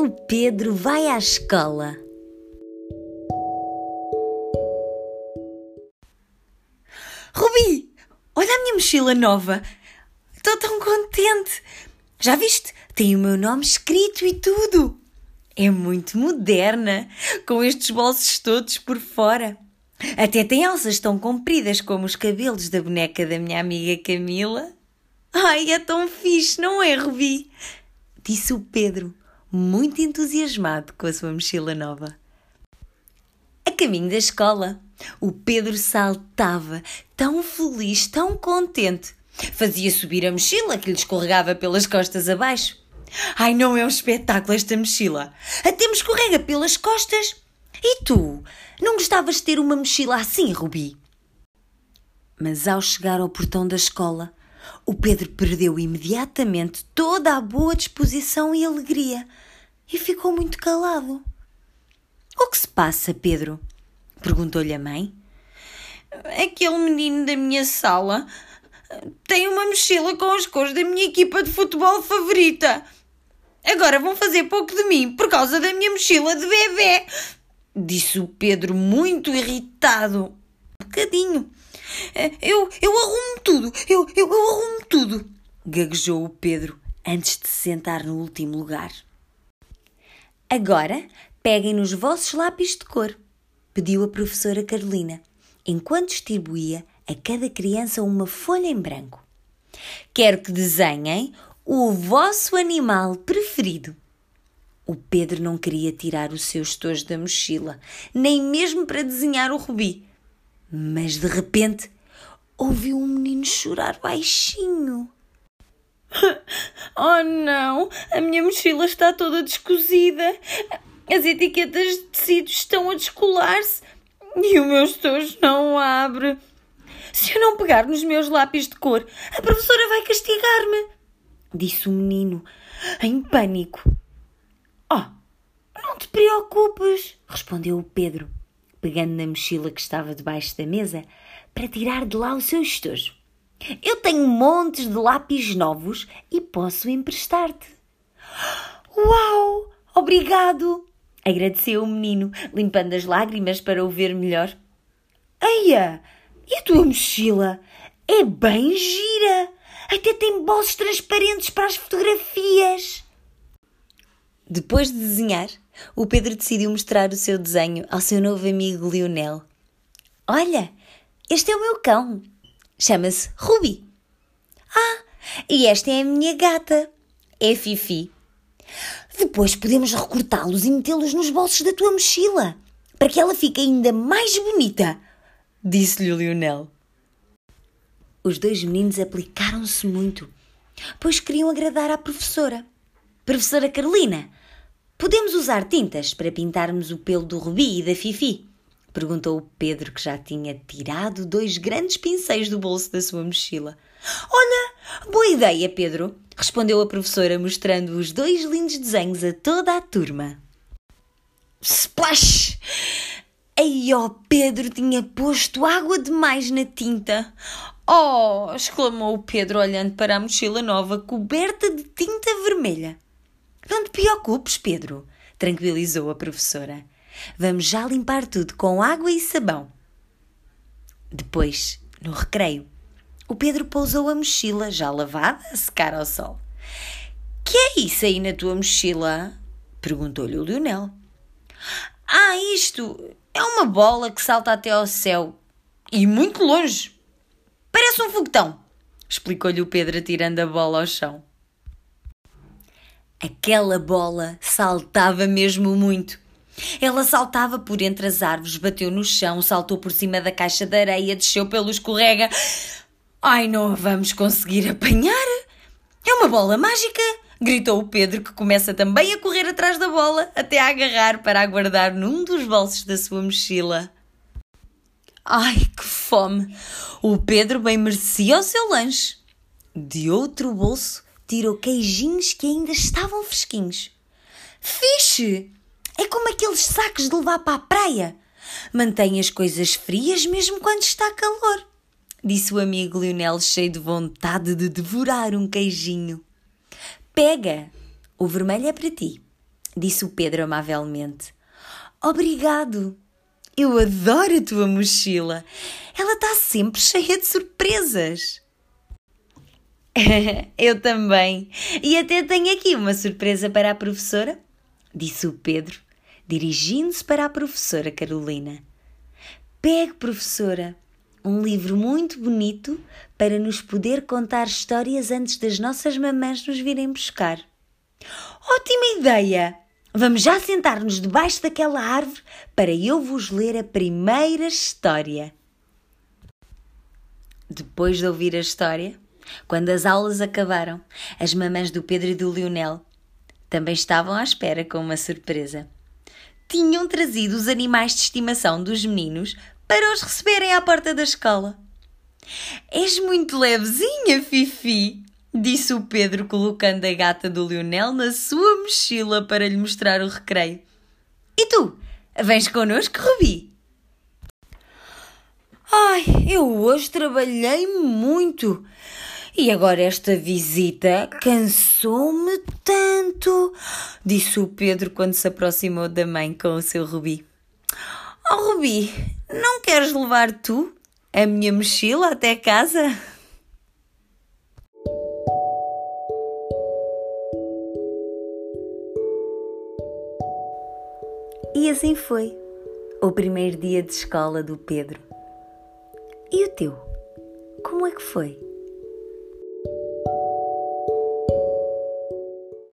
O Pedro vai à escola. Rubi, olha a minha mochila nova. Estou tão contente. Já viste? Tem o meu nome escrito e tudo. É muito moderna, com estes bolsos todos por fora. Até tem alças tão compridas como os cabelos da boneca da minha amiga Camila. Ai, é tão fixe, não é, Rubi? Disse o Pedro, muito entusiasmado com a sua mochila nova. A caminho da escola, o Pedro saltava, tão feliz, tão contente. Fazia subir a mochila que lhe escorregava pelas costas abaixo. Ai, não é um espetáculo esta mochila. Até me escorrega pelas costas. E tu? Não gostavas de ter uma mochila assim, Rubi? Mas ao chegar ao portão da escola, o Pedro perdeu imediatamente toda a boa disposição e alegria e ficou muito calado. O que se passa, Pedro? perguntou-lhe a mãe. Aquele menino da minha sala tem uma mochila com as cores da minha equipa de futebol favorita. Agora vão fazer pouco de mim por causa da minha mochila de bebê, disse o Pedro muito irritado. Um bocadinho. Eu, eu arrumo tudo, eu, eu, eu arrumo tudo, gaguejou o Pedro antes de se sentar no último lugar. Agora peguem nos vossos lápis de cor, pediu a professora Carolina, enquanto distribuía a cada criança uma folha em branco. Quero que desenhem o vosso animal preferido. O Pedro não queria tirar os seus tojos da mochila, nem mesmo para desenhar o Rubi. Mas de repente ouviu um menino chorar baixinho. Oh não, a minha mochila está toda descosida. As etiquetas de tecido estão a descolar-se e o meu estojo não abre. Se eu não pegar nos meus lápis de cor, a professora vai castigar-me, disse o menino, em pânico. Oh, não te preocupes, respondeu o Pedro, pegando na mochila que estava debaixo da mesa para tirar de lá o seu estojo. Eu tenho montes de lápis novos e posso emprestar-te. Uau! Obrigado! Agradeceu o menino, limpando as lágrimas para o ver melhor. Eia! E a tua mochila? É bem gira! Até tem bolsos transparentes para as fotografias! Depois de desenhar, o Pedro decidiu mostrar o seu desenho ao seu novo amigo Lionel. Olha, este é o meu cão. Chama-se Ruby. Ah, e esta é a minha gata. É Fifi. Depois podemos recortá-los e metê-los nos bolsos da tua mochila, para que ela fique ainda mais bonita, disse-lhe o Lionel. Os dois meninos aplicaram-se muito, pois queriam agradar à professora. Professora Carolina, podemos usar tintas para pintarmos o pelo do Rubi e da Fifi? Perguntou Pedro, que já tinha tirado dois grandes pincéis do bolso da sua mochila. Olha, boa ideia, Pedro, respondeu a professora, mostrando os dois lindos desenhos a toda a turma. Splash! Aí, ó, Pedro tinha posto água demais na tinta. Oh! exclamou o Pedro, olhando para a mochila nova coberta de tinta vermelha. Não te preocupes, Pedro, tranquilizou a professora. Vamos já limpar tudo com água e sabão. Depois, no recreio, o Pedro pousou a mochila já lavada a secar ao sol. Que é isso aí na tua mochila? perguntou-lhe o Lionel. Ah, isto é uma bola que salta até ao céu e muito longe. Parece um foguetão, explicou-lhe o Pedro atirando a bola ao chão. Aquela bola saltava mesmo muito. Ela saltava por entre as árvores, bateu no chão, saltou por cima da caixa de areia, desceu pelo escorrega. Ai, não a vamos conseguir apanhar! É uma bola mágica! gritou o Pedro, que começa também a correr atrás da bola, até a agarrar para aguardar num dos bolsos da sua mochila. Ai, que fome! O Pedro bem merecia o seu lanche. De outro bolso, tirou queijinhos que ainda estavam fresquinhos. Fixe! É como aqueles sacos de levar para a praia. Mantém as coisas frias mesmo quando está calor. Disse o amigo Lionel cheio de vontade de devorar um queijinho. Pega! O vermelho é para ti, disse o Pedro amavelmente. Obrigado! Eu adoro a tua mochila. Ela está sempre cheia de surpresas. Eu também. E até tenho aqui uma surpresa para a professora, disse o Pedro, dirigindo-se para a professora Carolina. Pegue, professora, um livro muito bonito para nos poder contar histórias antes das nossas mamães nos virem buscar. Ótima ideia! Vamos já sentar-nos debaixo daquela árvore para eu vos ler a primeira história. Depois de ouvir a história, quando as aulas acabaram, as mamães do Pedro e do Lionel também estavam à espera com uma surpresa. Tinham trazido os animais de estimação dos meninos para os receberem à porta da escola. És muito levezinha, Fifi, disse o Pedro, colocando a gata do Lionel na sua mochila para lhe mostrar o recreio. E tu, vens connosco, Rubi? Ai, eu hoje trabalhei muito. E agora esta visita cansou-me tanto, disse o Pedro quando se aproximou da mãe com o seu Rubi. Oh, Rubi, não queres levar tu a minha mochila até casa? E assim foi o primeiro dia de escola do Pedro. E o teu? Como é que foi?